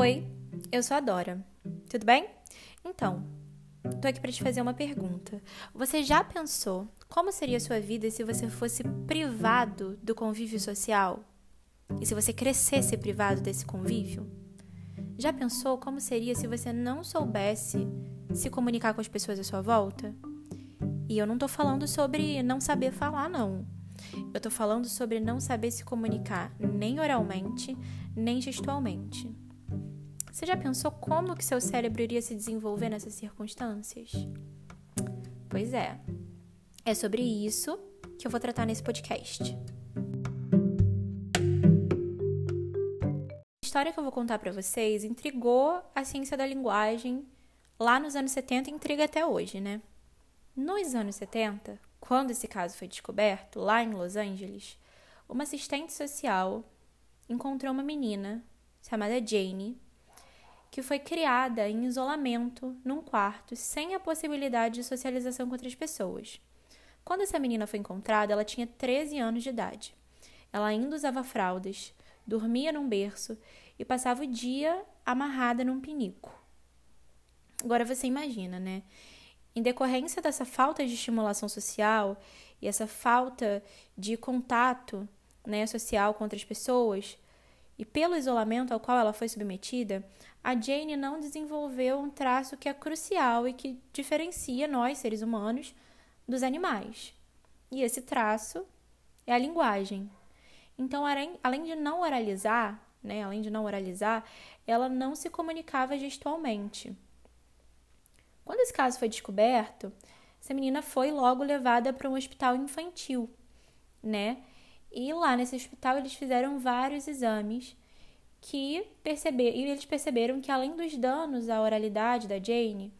Oi, eu sou a Dora. Tudo bem? Então, tô aqui para te fazer uma pergunta. Você já pensou como seria a sua vida se você fosse privado do convívio social? E se você crescesse privado desse convívio? Já pensou como seria se você não soubesse se comunicar com as pessoas à sua volta? E eu não tô falando sobre não saber falar, não. Eu tô falando sobre não saber se comunicar nem oralmente, nem gestualmente. Você já pensou como que seu cérebro iria se desenvolver nessas circunstâncias? Pois é. É sobre isso que eu vou tratar nesse podcast. A história que eu vou contar para vocês intrigou a ciência da linguagem lá nos anos 70 e intriga até hoje, né? Nos anos 70, quando esse caso foi descoberto, lá em Los Angeles, uma assistente social encontrou uma menina chamada Jane que foi criada em isolamento num quarto sem a possibilidade de socialização com outras pessoas. Quando essa menina foi encontrada, ela tinha 13 anos de idade. Ela ainda usava fraldas, dormia num berço e passava o dia amarrada num pinico. Agora você imagina, né? Em decorrência dessa falta de estimulação social e essa falta de contato né, social com outras pessoas, e pelo isolamento ao qual ela foi submetida, a Jane não desenvolveu um traço que é crucial e que diferencia nós, seres humanos, dos animais. E esse traço é a linguagem. Então, além de não oralizar, né, além de não oralizar, ela não se comunicava gestualmente. Quando esse caso foi descoberto, essa menina foi logo levada para um hospital infantil, né? E lá nesse hospital eles fizeram vários exames que perceberam, e eles perceberam que além dos danos à oralidade da Jane,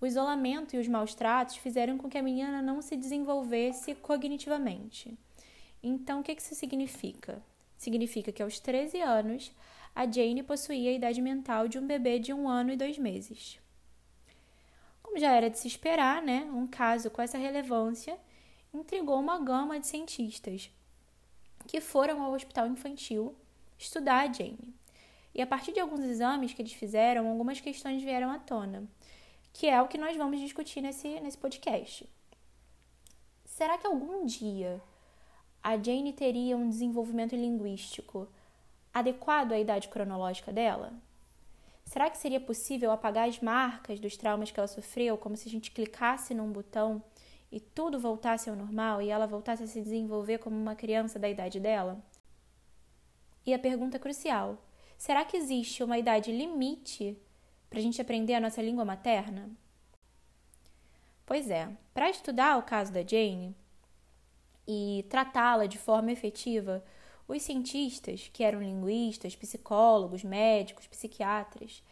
o isolamento e os maus tratos fizeram com que a menina não se desenvolvesse cognitivamente. Então, o que isso significa? Significa que aos 13 anos, a Jane possuía a idade mental de um bebê de um ano e dois meses. Como já era de se esperar, né, um caso com essa relevância intrigou uma gama de cientistas, que foram ao hospital infantil estudar a Jane. E a partir de alguns exames que eles fizeram, algumas questões vieram à tona, que é o que nós vamos discutir nesse, nesse podcast. Será que algum dia a Jane teria um desenvolvimento linguístico adequado à idade cronológica dela? Será que seria possível apagar as marcas dos traumas que ela sofreu, como se a gente clicasse num botão e tudo voltasse ao normal e ela voltasse a se desenvolver como uma criança da idade dela? E a pergunta crucial: será que existe uma idade limite para a gente aprender a nossa língua materna? Pois é, para estudar o caso da Jane e tratá-la de forma efetiva, os cientistas, que eram linguistas, psicólogos, médicos, psiquiatras,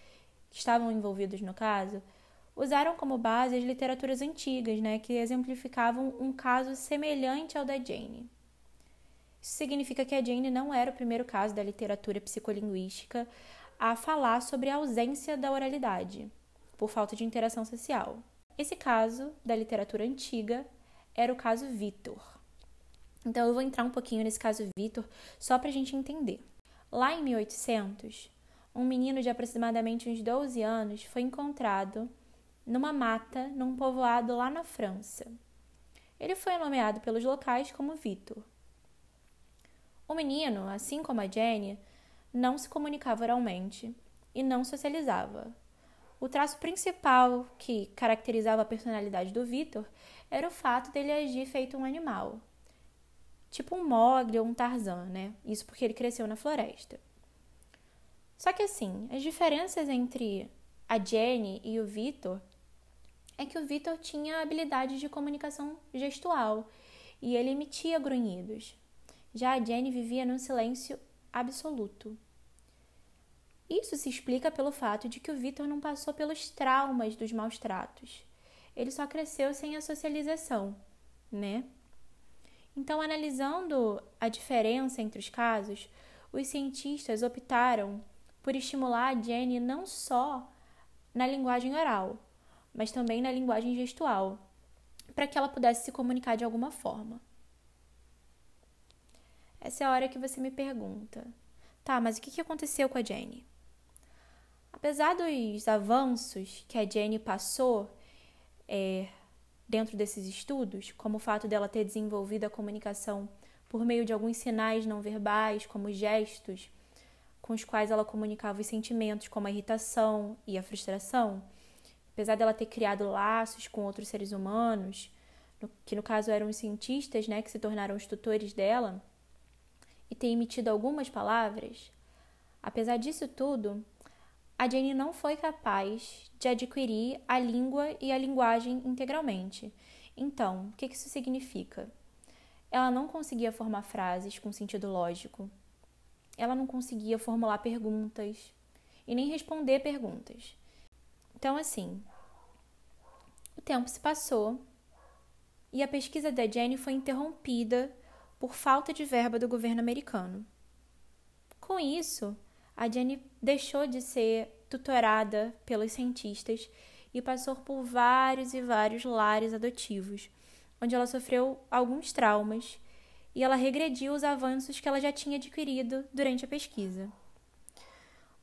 que estavam envolvidos no caso, usaram como base as literaturas antigas, né, que exemplificavam um caso semelhante ao da Jane. Isso significa que a Jane não era o primeiro caso da literatura psicolinguística a falar sobre a ausência da oralidade, por falta de interação social. Esse caso da literatura antiga era o caso Vitor. Então eu vou entrar um pouquinho nesse caso Vitor só para a gente entender. Lá em 1800, um menino de aproximadamente uns 12 anos foi encontrado numa mata num povoado lá na França. Ele foi nomeado pelos locais como Vitor. O menino, assim como a Jenny, não se comunicava oralmente e não socializava. O traço principal que caracterizava a personalidade do Vitor era o fato dele agir feito um animal, tipo um Mogli ou um Tarzan, né? Isso porque ele cresceu na floresta. Só que assim, as diferenças entre a Jenny e o Vitor é que o Vitor tinha habilidade de comunicação gestual e ele emitia grunhidos. Já a Jenny vivia num silêncio absoluto. Isso se explica pelo fato de que o Vitor não passou pelos traumas dos maus tratos. Ele só cresceu sem a socialização, né? Então, analisando a diferença entre os casos, os cientistas optaram por estimular a Jenny não só na linguagem oral, mas também na linguagem gestual, para que ela pudesse se comunicar de alguma forma. Essa é a hora que você me pergunta: tá, mas o que aconteceu com a Jenny? Apesar dos avanços que a Jane passou é, dentro desses estudos, como o fato dela ter desenvolvido a comunicação por meio de alguns sinais não verbais, como gestos, com os quais ela comunicava os sentimentos, como a irritação e a frustração, apesar dela ter criado laços com outros seres humanos, que no caso eram os cientistas, né, que se tornaram os tutores dela, e ter emitido algumas palavras, apesar disso tudo, a Jane não foi capaz de adquirir a língua e a linguagem integralmente. Então, o que isso significa? Ela não conseguia formar frases com sentido lógico. Ela não conseguia formular perguntas e nem responder perguntas. Então, assim, o tempo se passou e a pesquisa da Jane foi interrompida por falta de verba do governo americano. Com isso, a Jenny deixou de ser tutorada pelos cientistas e passou por vários e vários lares adotivos, onde ela sofreu alguns traumas e ela regrediu os avanços que ela já tinha adquirido durante a pesquisa.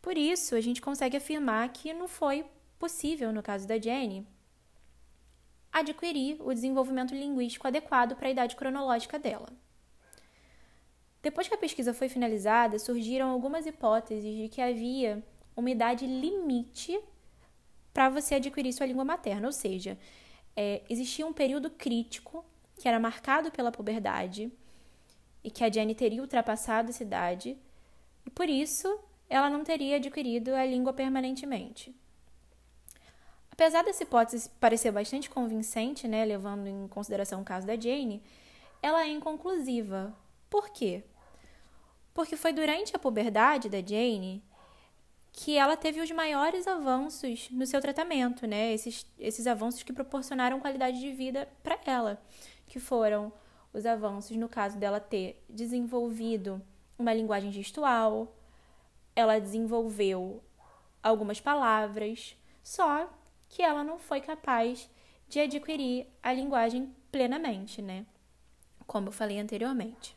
Por isso, a gente consegue afirmar que não foi possível, no caso da Jenny, adquirir o desenvolvimento linguístico adequado para a idade cronológica dela. Depois que a pesquisa foi finalizada, surgiram algumas hipóteses de que havia uma idade limite para você adquirir sua língua materna, ou seja, é, existia um período crítico que era marcado pela puberdade e que a Jenny teria ultrapassado essa idade e por isso ela não teria adquirido a língua permanentemente. Apesar dessa hipótese parecer bastante convincente, né, levando em consideração o caso da Jane, ela é inconclusiva. Por quê? porque foi durante a puberdade da Jane que ela teve os maiores avanços no seu tratamento, né? Esses, esses avanços que proporcionaram qualidade de vida para ela, que foram os avanços no caso dela ter desenvolvido uma linguagem gestual, ela desenvolveu algumas palavras, só que ela não foi capaz de adquirir a linguagem plenamente, né? Como eu falei anteriormente.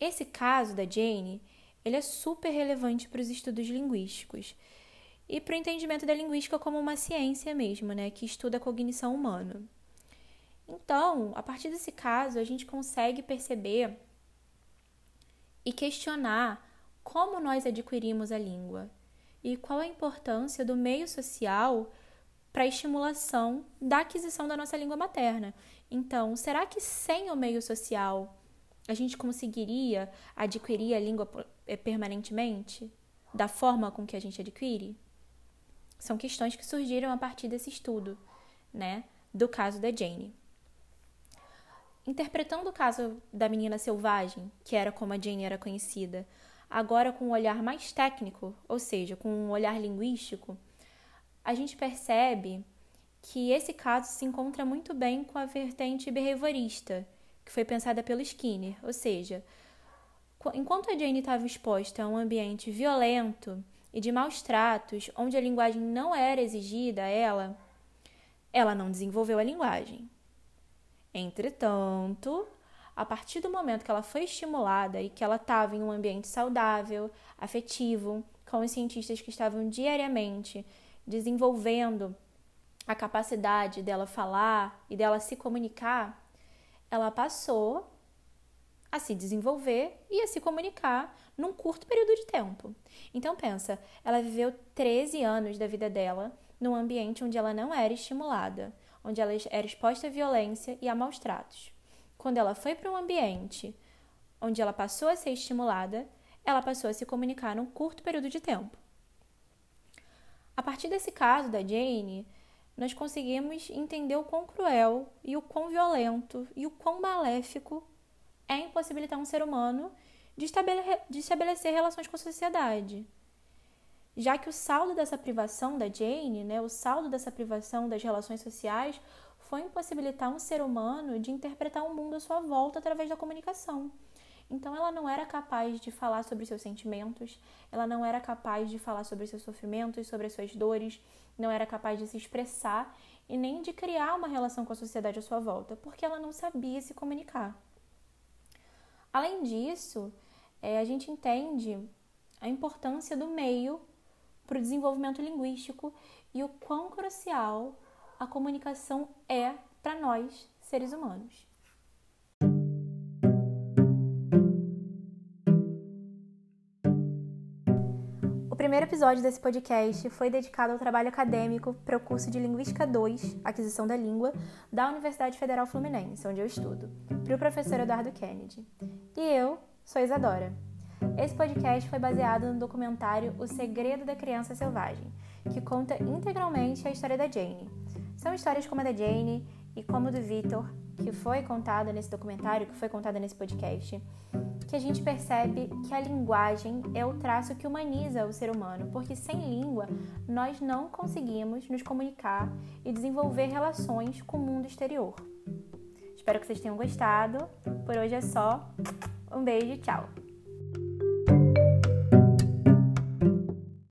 Esse caso da Jane, ele é super relevante para os estudos linguísticos e para o entendimento da linguística como uma ciência mesmo, né, que estuda a cognição humana. Então, a partir desse caso, a gente consegue perceber e questionar como nós adquirimos a língua e qual a importância do meio social para a estimulação da aquisição da nossa língua materna. Então, será que sem o meio social a gente conseguiria adquirir a língua eh, permanentemente da forma com que a gente adquire? São questões que surgiram a partir desse estudo, né, do caso da Jane. Interpretando o caso da menina selvagem, que era como a Jane era conhecida, agora com um olhar mais técnico, ou seja, com um olhar linguístico, a gente percebe que esse caso se encontra muito bem com a vertente behaviorista, que foi pensada pelo Skinner, ou seja, enquanto a Jane estava exposta a um ambiente violento e de maus tratos, onde a linguagem não era exigida a ela, ela não desenvolveu a linguagem. Entretanto, a partir do momento que ela foi estimulada e que ela estava em um ambiente saudável, afetivo, com os cientistas que estavam diariamente desenvolvendo a capacidade dela falar e dela se comunicar, ela passou a se desenvolver e a se comunicar num curto período de tempo. Então pensa, ela viveu 13 anos da vida dela num ambiente onde ela não era estimulada, onde ela era exposta à violência e a maus tratos. Quando ela foi para um ambiente onde ela passou a ser estimulada, ela passou a se comunicar num curto período de tempo. A partir desse caso da Jane, nós conseguimos entender o quão cruel e o quão violento e o quão maléfico é impossibilitar um ser humano de estabelecer, relações com a sociedade. Já que o saldo dessa privação da Jane, né, o saldo dessa privação das relações sociais, foi impossibilitar um ser humano de interpretar o mundo à sua volta através da comunicação. Então ela não era capaz de falar sobre seus sentimentos, ela não era capaz de falar sobre seus sofrimentos, sobre as suas dores, não era capaz de se expressar e nem de criar uma relação com a sociedade à sua volta, porque ela não sabia se comunicar. Além disso, é, a gente entende a importância do meio para o desenvolvimento linguístico e o quão crucial a comunicação é para nós, seres humanos. O primeiro episódio desse podcast foi dedicado ao trabalho acadêmico para o curso de Linguística 2, Aquisição da Língua, da Universidade Federal Fluminense, onde eu estudo, para o professor Eduardo Kennedy. E eu sou Isadora. Esse podcast foi baseado no documentário O Segredo da Criança Selvagem, que conta integralmente a história da Jane. São histórias como a da Jane e como a do Victor, que foi contada nesse documentário, que foi contada nesse podcast, que a gente percebe que a linguagem é o traço que humaniza o ser humano, porque sem língua nós não conseguimos nos comunicar e desenvolver relações com o mundo exterior. Espero que vocês tenham gostado. Por hoje é só. Um beijo, tchau!